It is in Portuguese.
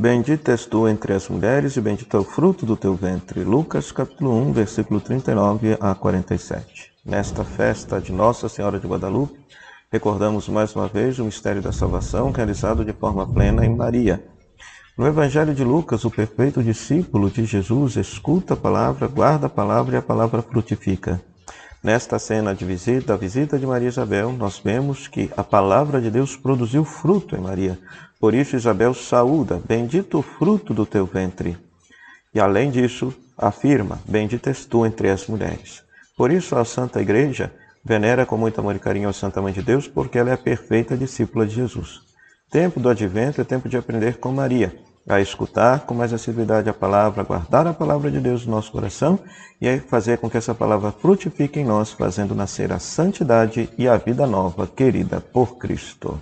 Bendita és tu entre as mulheres e bendito é o fruto do teu ventre. Lucas capítulo 1, versículo 39 a 47. Nesta festa de Nossa Senhora de Guadalupe, recordamos mais uma vez o mistério da salvação realizado de forma plena em Maria. No Evangelho de Lucas, o perfeito discípulo de Jesus escuta a palavra, guarda a palavra e a palavra frutifica. Nesta cena de visita, a visita de Maria Isabel, nós vemos que a palavra de Deus produziu fruto em Maria. Por isso Isabel saúda, bendito o fruto do teu ventre. E além disso, afirma, bendita és tu entre as mulheres. Por isso a Santa Igreja venera com muito amor e carinho a Santa Mãe de Deus, porque ela é a perfeita discípula de Jesus. Tempo do advento é tempo de aprender com Maria a escutar com mais assiduidade a palavra, a guardar a palavra de Deus no nosso coração e a fazer com que essa palavra frutifique em nós, fazendo nascer a santidade e a vida nova querida por Cristo.